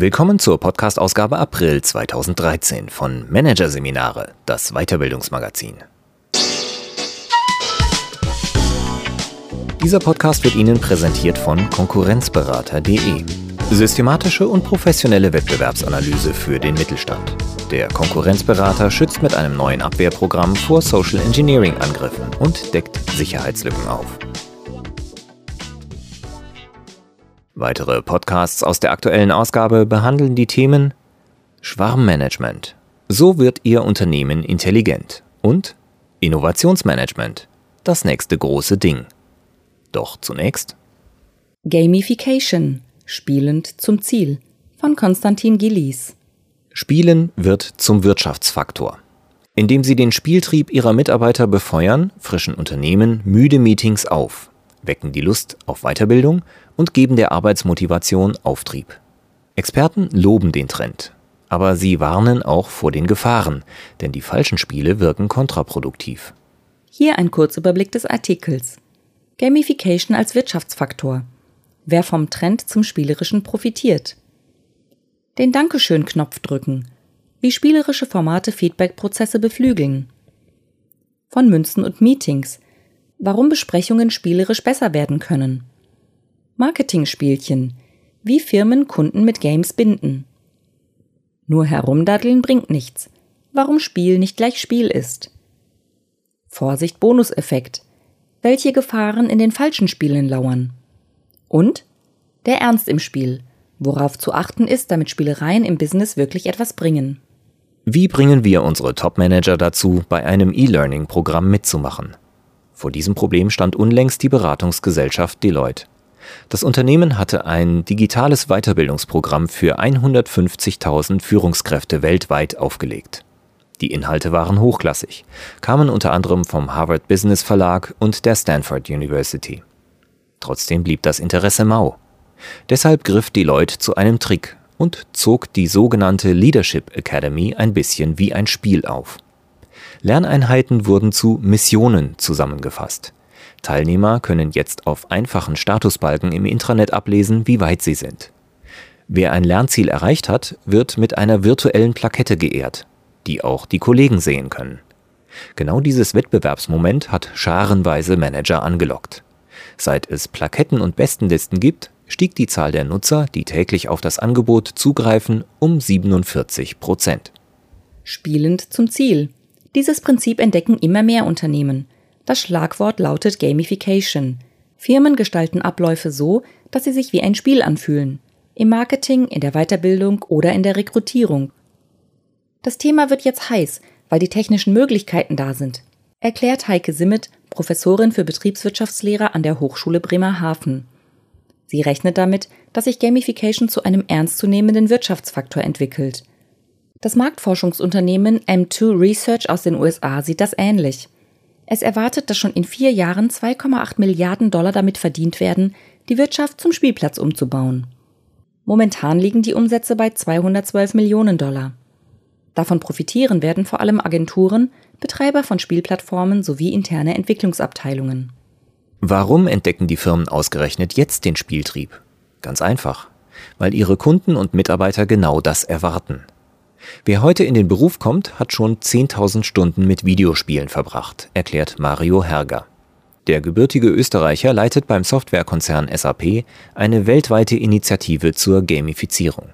Willkommen zur Podcast-Ausgabe April 2013 von Managerseminare, das Weiterbildungsmagazin. Dieser Podcast wird Ihnen präsentiert von Konkurrenzberater.de. Systematische und professionelle Wettbewerbsanalyse für den Mittelstand. Der Konkurrenzberater schützt mit einem neuen Abwehrprogramm vor Social Engineering Angriffen und deckt Sicherheitslücken auf. Weitere Podcasts aus der aktuellen Ausgabe behandeln die Themen Schwarmmanagement. So wird Ihr Unternehmen intelligent. Und Innovationsmanagement. Das nächste große Ding. Doch zunächst Gamification. Spielend zum Ziel. Von Konstantin Gillies. Spielen wird zum Wirtschaftsfaktor. Indem Sie den Spieltrieb Ihrer Mitarbeiter befeuern, frischen Unternehmen müde Meetings auf, wecken die Lust auf Weiterbildung und geben der Arbeitsmotivation Auftrieb. Experten loben den Trend, aber sie warnen auch vor den Gefahren, denn die falschen Spiele wirken kontraproduktiv. Hier ein Kurzüberblick des Artikels. Gamification als Wirtschaftsfaktor. Wer vom Trend zum Spielerischen profitiert. Den Dankeschön-Knopf drücken. Wie spielerische Formate Feedback-Prozesse beflügeln. Von Münzen und Meetings. Warum Besprechungen spielerisch besser werden können. Marketing-Spielchen. Wie Firmen Kunden mit Games binden. Nur herumdaddeln bringt nichts. Warum Spiel nicht gleich Spiel ist. Vorsicht Bonuseffekt. Welche Gefahren in den falschen Spielen lauern. Und der Ernst im Spiel. Worauf zu achten ist, damit Spielereien im Business wirklich etwas bringen. Wie bringen wir unsere Top-Manager dazu, bei einem E-Learning-Programm mitzumachen? Vor diesem Problem stand unlängst die Beratungsgesellschaft Deloitte. Das Unternehmen hatte ein digitales Weiterbildungsprogramm für 150.000 Führungskräfte weltweit aufgelegt. Die Inhalte waren hochklassig, kamen unter anderem vom Harvard Business Verlag und der Stanford University. Trotzdem blieb das Interesse mau. Deshalb griff Deloitte zu einem Trick und zog die sogenannte Leadership Academy ein bisschen wie ein Spiel auf. Lerneinheiten wurden zu Missionen zusammengefasst. Teilnehmer können jetzt auf einfachen Statusbalken im Intranet ablesen, wie weit sie sind. Wer ein Lernziel erreicht hat, wird mit einer virtuellen Plakette geehrt, die auch die Kollegen sehen können. Genau dieses Wettbewerbsmoment hat scharenweise Manager angelockt. Seit es Plaketten und Bestenlisten gibt, stieg die Zahl der Nutzer, die täglich auf das Angebot zugreifen, um 47 Prozent. Spielend zum Ziel. Dieses Prinzip entdecken immer mehr Unternehmen. Das Schlagwort lautet Gamification. Firmen gestalten Abläufe so, dass sie sich wie ein Spiel anfühlen. Im Marketing, in der Weiterbildung oder in der Rekrutierung. Das Thema wird jetzt heiß, weil die technischen Möglichkeiten da sind, erklärt Heike Simmet, Professorin für Betriebswirtschaftslehre an der Hochschule Bremerhaven. Sie rechnet damit, dass sich Gamification zu einem ernstzunehmenden Wirtschaftsfaktor entwickelt. Das Marktforschungsunternehmen M2 Research aus den USA sieht das ähnlich. Es erwartet, dass schon in vier Jahren 2,8 Milliarden Dollar damit verdient werden, die Wirtschaft zum Spielplatz umzubauen. Momentan liegen die Umsätze bei 212 Millionen Dollar. Davon profitieren werden vor allem Agenturen, Betreiber von Spielplattformen sowie interne Entwicklungsabteilungen. Warum entdecken die Firmen ausgerechnet jetzt den Spieltrieb? Ganz einfach, weil ihre Kunden und Mitarbeiter genau das erwarten. Wer heute in den Beruf kommt, hat schon 10.000 Stunden mit Videospielen verbracht, erklärt Mario Herger. Der gebürtige Österreicher leitet beim Softwarekonzern SAP eine weltweite Initiative zur Gamifizierung.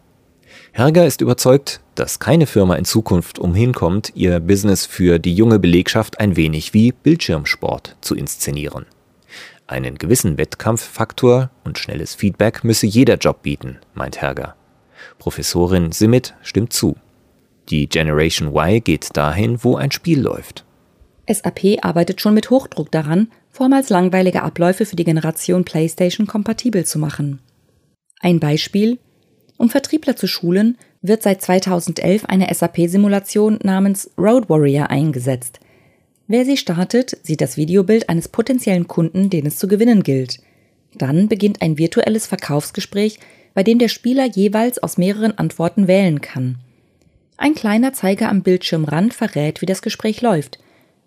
Herger ist überzeugt, dass keine Firma in Zukunft umhinkommt, ihr Business für die junge Belegschaft ein wenig wie Bildschirmsport zu inszenieren. Einen gewissen Wettkampffaktor und schnelles Feedback müsse jeder Job bieten, meint Herger. Professorin Simit stimmt zu. Die Generation Y geht dahin, wo ein Spiel läuft. SAP arbeitet schon mit Hochdruck daran, vormals langweilige Abläufe für die Generation PlayStation kompatibel zu machen. Ein Beispiel Um Vertriebler zu schulen, wird seit 2011 eine SAP-Simulation namens Road Warrior eingesetzt. Wer sie startet, sieht das Videobild eines potenziellen Kunden, den es zu gewinnen gilt. Dann beginnt ein virtuelles Verkaufsgespräch, bei dem der Spieler jeweils aus mehreren Antworten wählen kann. Ein kleiner Zeiger am Bildschirmrand verrät, wie das Gespräch läuft.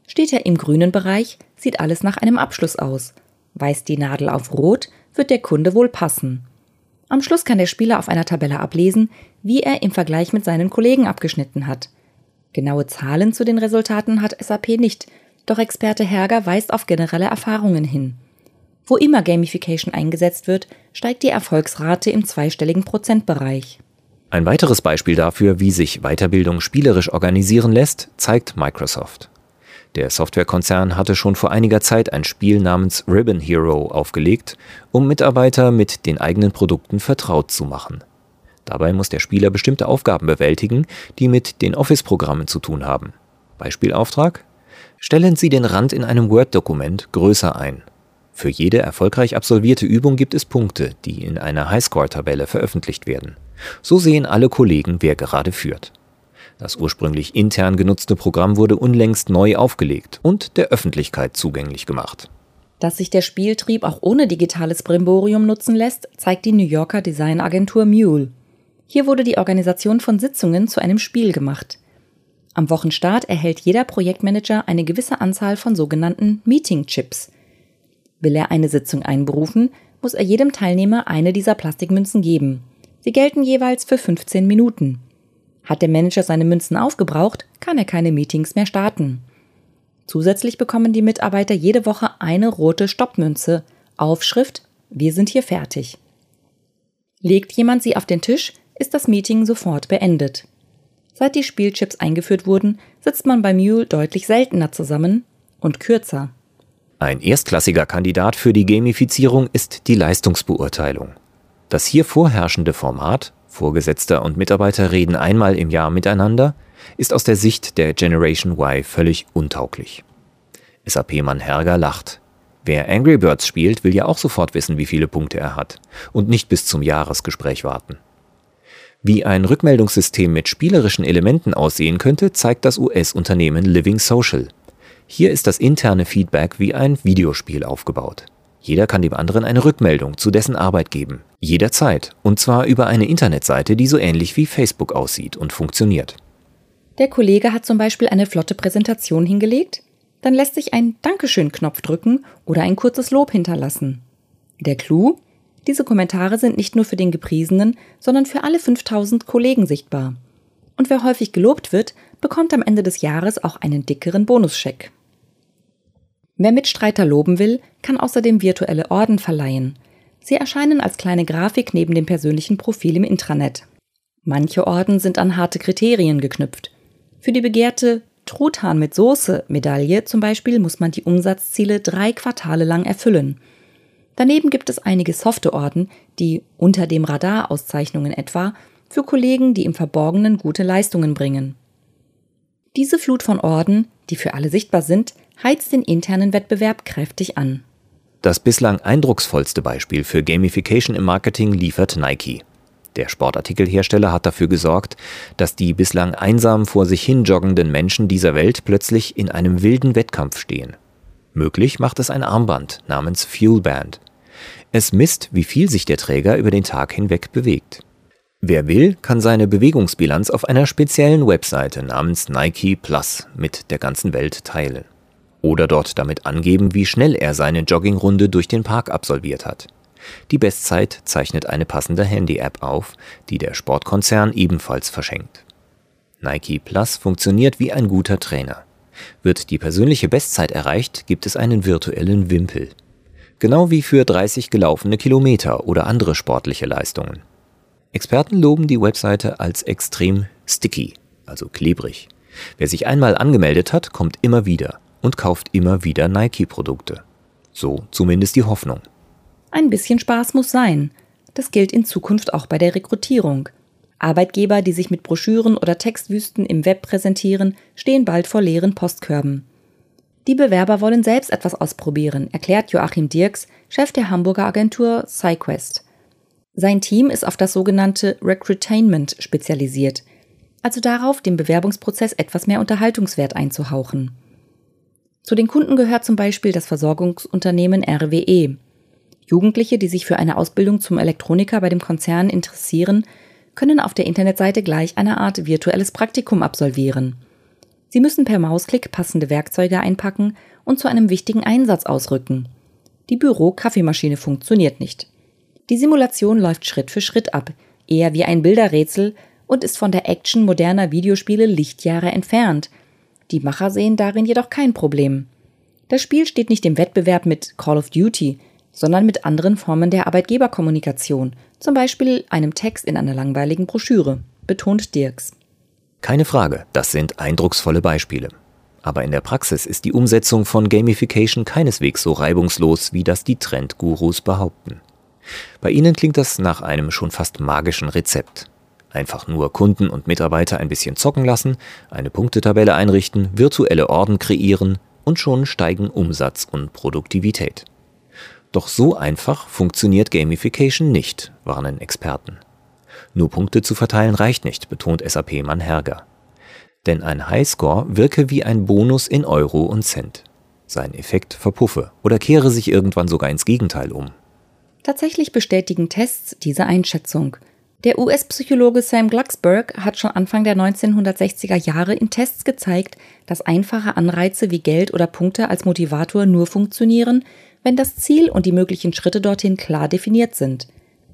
Steht er im grünen Bereich, sieht alles nach einem Abschluss aus. Weist die Nadel auf Rot, wird der Kunde wohl passen. Am Schluss kann der Spieler auf einer Tabelle ablesen, wie er im Vergleich mit seinen Kollegen abgeschnitten hat. Genaue Zahlen zu den Resultaten hat SAP nicht, doch Experte Herger weist auf generelle Erfahrungen hin. Wo immer Gamification eingesetzt wird, steigt die Erfolgsrate im zweistelligen Prozentbereich. Ein weiteres Beispiel dafür, wie sich Weiterbildung spielerisch organisieren lässt, zeigt Microsoft. Der Softwarekonzern hatte schon vor einiger Zeit ein Spiel namens Ribbon Hero aufgelegt, um Mitarbeiter mit den eigenen Produkten vertraut zu machen. Dabei muss der Spieler bestimmte Aufgaben bewältigen, die mit den Office-Programmen zu tun haben. Beispielauftrag? Stellen Sie den Rand in einem Word-Dokument größer ein. Für jede erfolgreich absolvierte Übung gibt es Punkte, die in einer Highscore-Tabelle veröffentlicht werden. So sehen alle Kollegen, wer gerade führt. Das ursprünglich intern genutzte Programm wurde unlängst neu aufgelegt und der Öffentlichkeit zugänglich gemacht. Dass sich der Spieltrieb auch ohne digitales Brimborium nutzen lässt, zeigt die New Yorker Designagentur Mule. Hier wurde die Organisation von Sitzungen zu einem Spiel gemacht. Am Wochenstart erhält jeder Projektmanager eine gewisse Anzahl von sogenannten Meeting-Chips. Will er eine Sitzung einberufen, muss er jedem Teilnehmer eine dieser Plastikmünzen geben. Sie gelten jeweils für 15 Minuten. Hat der Manager seine Münzen aufgebraucht, kann er keine Meetings mehr starten. Zusätzlich bekommen die Mitarbeiter jede Woche eine rote Stoppmünze. Aufschrift Wir sind hier fertig. Legt jemand sie auf den Tisch, ist das Meeting sofort beendet. Seit die Spielchips eingeführt wurden, sitzt man bei Mule deutlich seltener zusammen und kürzer. Ein erstklassiger Kandidat für die Gamifizierung ist die Leistungsbeurteilung. Das hier vorherrschende Format, Vorgesetzter und Mitarbeiter reden einmal im Jahr miteinander, ist aus der Sicht der Generation Y völlig untauglich. SAP-Mann Herger lacht. Wer Angry Birds spielt, will ja auch sofort wissen, wie viele Punkte er hat und nicht bis zum Jahresgespräch warten. Wie ein Rückmeldungssystem mit spielerischen Elementen aussehen könnte, zeigt das US-Unternehmen Living Social. Hier ist das interne Feedback wie ein Videospiel aufgebaut. Jeder kann dem anderen eine Rückmeldung zu dessen Arbeit geben. Jederzeit. Und zwar über eine Internetseite, die so ähnlich wie Facebook aussieht und funktioniert. Der Kollege hat zum Beispiel eine flotte Präsentation hingelegt, dann lässt sich ein Dankeschön-Knopf drücken oder ein kurzes Lob hinterlassen. Der Clou? Diese Kommentare sind nicht nur für den Gepriesenen, sondern für alle 5000 Kollegen sichtbar. Und wer häufig gelobt wird, bekommt am Ende des Jahres auch einen dickeren Bonuscheck. Wer Mitstreiter loben will, kann außerdem virtuelle Orden verleihen. Sie erscheinen als kleine Grafik neben dem persönlichen Profil im Intranet. Manche Orden sind an harte Kriterien geknüpft. Für die begehrte Truthahn mit Soße Medaille zum Beispiel muss man die Umsatzziele drei Quartale lang erfüllen. Daneben gibt es einige softe Orden, die unter dem Radar Auszeichnungen etwa, für Kollegen, die im Verborgenen gute Leistungen bringen. Diese Flut von Orden, die für alle sichtbar sind, heizt den internen Wettbewerb kräftig an. Das bislang eindrucksvollste Beispiel für Gamification im Marketing liefert Nike. Der Sportartikelhersteller hat dafür gesorgt, dass die bislang einsam vor sich hin joggenden Menschen dieser Welt plötzlich in einem wilden Wettkampf stehen. Möglich macht es ein Armband namens Fuelband. Es misst, wie viel sich der Träger über den Tag hinweg bewegt. Wer will, kann seine Bewegungsbilanz auf einer speziellen Webseite namens Nike Plus mit der ganzen Welt teilen oder dort damit angeben, wie schnell er seine Joggingrunde durch den Park absolviert hat. Die Bestzeit zeichnet eine passende Handy-App auf, die der Sportkonzern ebenfalls verschenkt. Nike Plus funktioniert wie ein guter Trainer. Wird die persönliche Bestzeit erreicht, gibt es einen virtuellen Wimpel. Genau wie für 30 gelaufene Kilometer oder andere sportliche Leistungen. Experten loben die Webseite als extrem sticky, also klebrig. Wer sich einmal angemeldet hat, kommt immer wieder und kauft immer wieder Nike-Produkte. So zumindest die Hoffnung. Ein bisschen Spaß muss sein. Das gilt in Zukunft auch bei der Rekrutierung. Arbeitgeber, die sich mit Broschüren oder Textwüsten im Web präsentieren, stehen bald vor leeren Postkörben. Die Bewerber wollen selbst etwas ausprobieren, erklärt Joachim Dirks, Chef der Hamburger Agentur SciQuest. Sein Team ist auf das sogenannte Recruitainment spezialisiert, also darauf, dem Bewerbungsprozess etwas mehr Unterhaltungswert einzuhauchen. Zu den Kunden gehört zum Beispiel das Versorgungsunternehmen RWE. Jugendliche, die sich für eine Ausbildung zum Elektroniker bei dem Konzern interessieren, können auf der Internetseite gleich eine Art virtuelles Praktikum absolvieren. Sie müssen per Mausklick passende Werkzeuge einpacken und zu einem wichtigen Einsatz ausrücken. Die Büro-Kaffeemaschine funktioniert nicht. Die Simulation läuft Schritt für Schritt ab, eher wie ein Bilderrätsel und ist von der Action moderner Videospiele Lichtjahre entfernt. Die Macher sehen darin jedoch kein Problem. Das Spiel steht nicht im Wettbewerb mit Call of Duty, sondern mit anderen Formen der Arbeitgeberkommunikation, zum Beispiel einem Text in einer langweiligen Broschüre, betont Dirks. Keine Frage, das sind eindrucksvolle Beispiele. Aber in der Praxis ist die Umsetzung von Gamification keineswegs so reibungslos, wie das die Trendgurus behaupten. Bei ihnen klingt das nach einem schon fast magischen Rezept. Einfach nur Kunden und Mitarbeiter ein bisschen zocken lassen, eine Punktetabelle einrichten, virtuelle Orden kreieren und schon steigen Umsatz und Produktivität. Doch so einfach funktioniert Gamification nicht, warnen Experten. Nur Punkte zu verteilen reicht nicht, betont SAP-Mann Herger. Denn ein Highscore wirke wie ein Bonus in Euro und Cent. Sein Effekt verpuffe oder kehre sich irgendwann sogar ins Gegenteil um. Tatsächlich bestätigen Tests diese Einschätzung. Der US-Psychologe Sam Glucksberg hat schon Anfang der 1960er Jahre in Tests gezeigt, dass einfache Anreize wie Geld oder Punkte als Motivator nur funktionieren, wenn das Ziel und die möglichen Schritte dorthin klar definiert sind.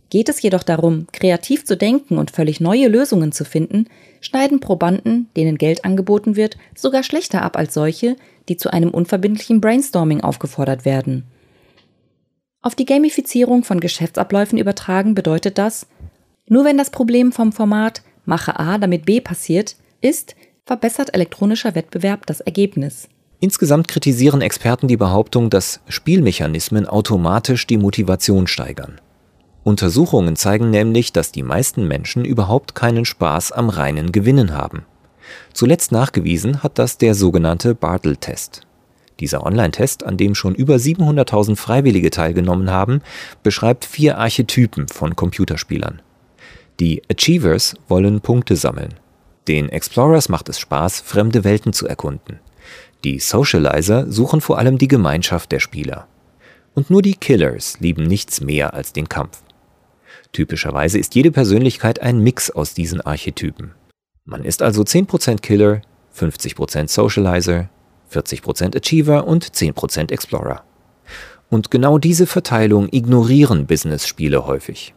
Geht es jedoch darum, kreativ zu denken und völlig neue Lösungen zu finden, schneiden Probanden, denen Geld angeboten wird, sogar schlechter ab als solche, die zu einem unverbindlichen Brainstorming aufgefordert werden. Auf die Gamifizierung von Geschäftsabläufen übertragen bedeutet das, nur wenn das Problem vom Format mache A, damit B passiert, ist, verbessert elektronischer Wettbewerb das Ergebnis. Insgesamt kritisieren Experten die Behauptung, dass Spielmechanismen automatisch die Motivation steigern. Untersuchungen zeigen nämlich, dass die meisten Menschen überhaupt keinen Spaß am reinen Gewinnen haben. Zuletzt nachgewiesen hat das der sogenannte Bartle-Test. Dieser Online-Test, an dem schon über 700.000 Freiwillige teilgenommen haben, beschreibt vier Archetypen von Computerspielern. Die Achievers wollen Punkte sammeln. Den Explorers macht es Spaß, fremde Welten zu erkunden. Die Socializer suchen vor allem die Gemeinschaft der Spieler. Und nur die Killers lieben nichts mehr als den Kampf. Typischerweise ist jede Persönlichkeit ein Mix aus diesen Archetypen. Man ist also 10% Killer, 50% Socializer, 40% Achiever und 10% Explorer. Und genau diese Verteilung ignorieren Business-Spiele häufig.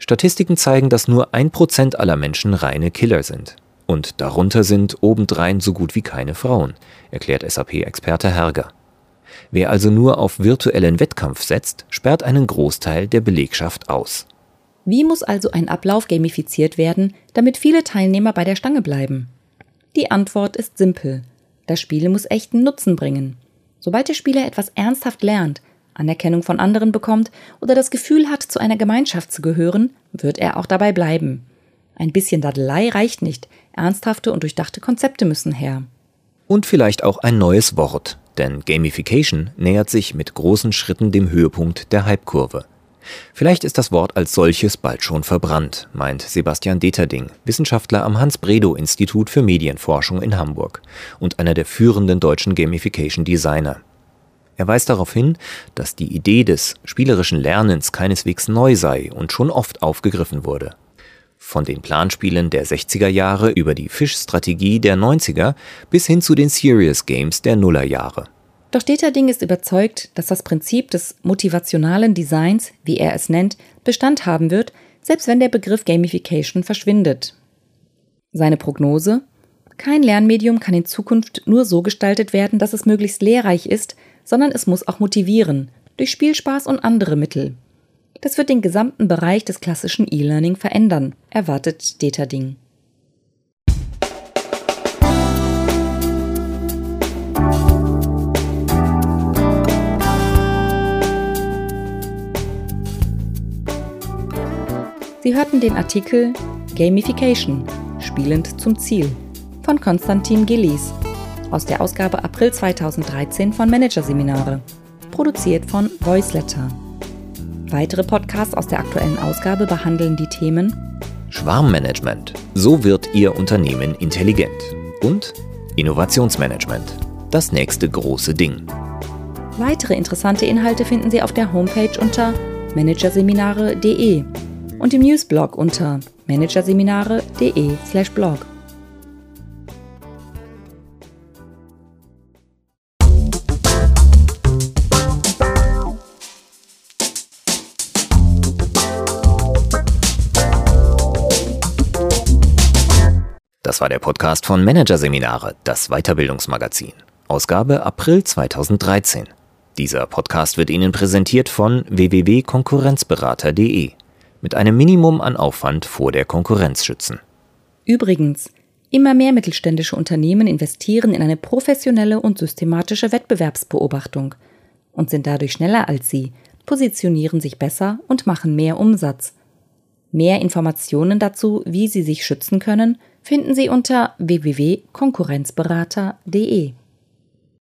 Statistiken zeigen, dass nur 1% aller Menschen reine Killer sind. Und darunter sind obendrein so gut wie keine Frauen, erklärt SAP-Experte Herger. Wer also nur auf virtuellen Wettkampf setzt, sperrt einen Großteil der Belegschaft aus. Wie muss also ein Ablauf gamifiziert werden, damit viele Teilnehmer bei der Stange bleiben? Die Antwort ist simpel. Das Spiel muss echten Nutzen bringen. Sobald der Spieler etwas ernsthaft lernt, Anerkennung von anderen bekommt oder das Gefühl hat, zu einer Gemeinschaft zu gehören, wird er auch dabei bleiben. Ein bisschen Dadelei reicht nicht, ernsthafte und durchdachte Konzepte müssen her. Und vielleicht auch ein neues Wort, denn Gamification nähert sich mit großen Schritten dem Höhepunkt der Hypekurve. Vielleicht ist das Wort als solches bald schon verbrannt, meint Sebastian Deterding, Wissenschaftler am Hans-Bredow-Institut für Medienforschung in Hamburg und einer der führenden deutschen Gamification-Designer. Er weist darauf hin, dass die Idee des spielerischen Lernens keineswegs neu sei und schon oft aufgegriffen wurde. Von den Planspielen der 60er Jahre über die Fischstrategie der 90er bis hin zu den Serious Games der Nullerjahre. Doch Deterding ist überzeugt, dass das Prinzip des motivationalen Designs, wie er es nennt, Bestand haben wird, selbst wenn der Begriff Gamification verschwindet. Seine Prognose? Kein Lernmedium kann in Zukunft nur so gestaltet werden, dass es möglichst lehrreich ist, sondern es muss auch motivieren, durch Spielspaß und andere Mittel. Das wird den gesamten Bereich des klassischen E-Learning verändern, erwartet Deterding. Sie hörten den Artikel Gamification, spielend zum Ziel von Konstantin Gillies aus der Ausgabe April 2013 von Managerseminare, produziert von Voiceletter. Weitere Podcasts aus der aktuellen Ausgabe behandeln die Themen Schwarmmanagement. So wird Ihr Unternehmen intelligent. Und Innovationsmanagement. Das nächste große Ding. Weitere interessante Inhalte finden Sie auf der Homepage unter managerseminare.de und im Newsblog unter managerseminare.de/blog. Das war der Podcast von Managerseminare, das Weiterbildungsmagazin. Ausgabe April 2013. Dieser Podcast wird Ihnen präsentiert von www.konkurrenzberater.de. Mit einem Minimum an Aufwand vor der Konkurrenz schützen. Übrigens, immer mehr mittelständische Unternehmen investieren in eine professionelle und systematische Wettbewerbsbeobachtung und sind dadurch schneller als Sie, positionieren sich besser und machen mehr Umsatz. Mehr Informationen dazu, wie Sie sich schützen können, finden Sie unter www.konkurrenzberater.de.